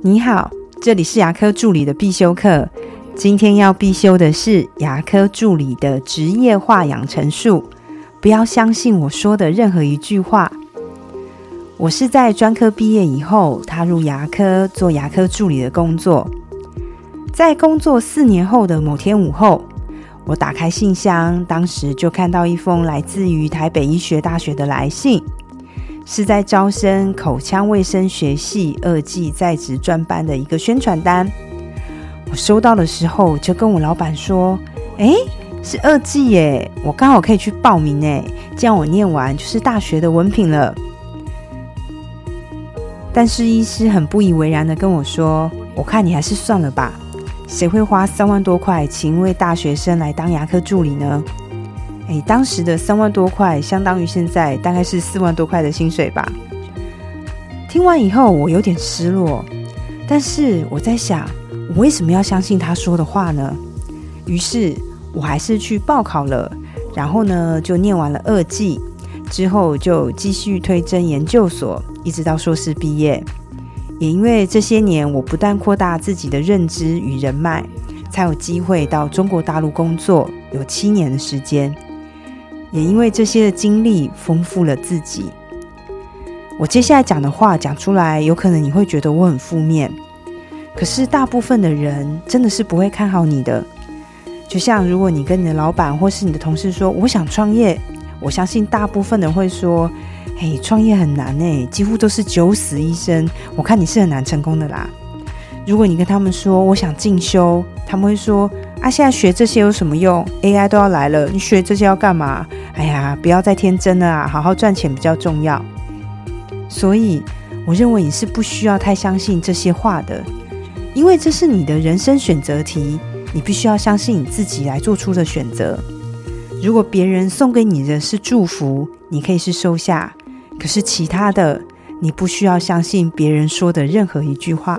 你好，这里是牙科助理的必修课。今天要必修的是牙科助理的职业化养成术。不要相信我说的任何一句话。我是在专科毕业以后踏入牙科做牙科助理的工作。在工作四年后的某天午后，我打开信箱，当时就看到一封来自于台北医学大学的来信。是在招生口腔卫生学系二技在职专班的一个宣传单。我收到的时候就跟我老板说：“哎，是二技耶，我刚好可以去报名哎，这样我念完就是大学的文凭了。”但是医师很不以为然的跟我说：“我看你还是算了吧，谁会花三万多块请一位大学生来当牙科助理呢？”哎，当时的三万多块，相当于现在大概是四万多块的薪水吧。听完以后，我有点失落，但是我在想，我为什么要相信他说的话呢？于是，我还是去报考了，然后呢，就念完了二技，之后就继续推甄研究所，一直到硕士毕业。也因为这些年，我不但扩大自己的认知与人脉，才有机会到中国大陆工作，有七年的时间。也因为这些的经历丰富了自己。我接下来讲的话讲出来，有可能你会觉得我很负面，可是大部分的人真的是不会看好你的。就像如果你跟你的老板或是你的同事说我想创业，我相信大部分人会说：“嘿，创业很难诶，几乎都是九死一生，我看你是很难成功的啦。”如果你跟他们说我想进修，他们会说。啊，现在学这些有什么用？AI 都要来了，你学这些要干嘛？哎呀，不要再天真了啊，好好赚钱比较重要。所以，我认为你是不需要太相信这些话的，因为这是你的人生选择题，你必须要相信你自己来做出的选择。如果别人送给你的是祝福，你可以是收下；可是其他的，你不需要相信别人说的任何一句话。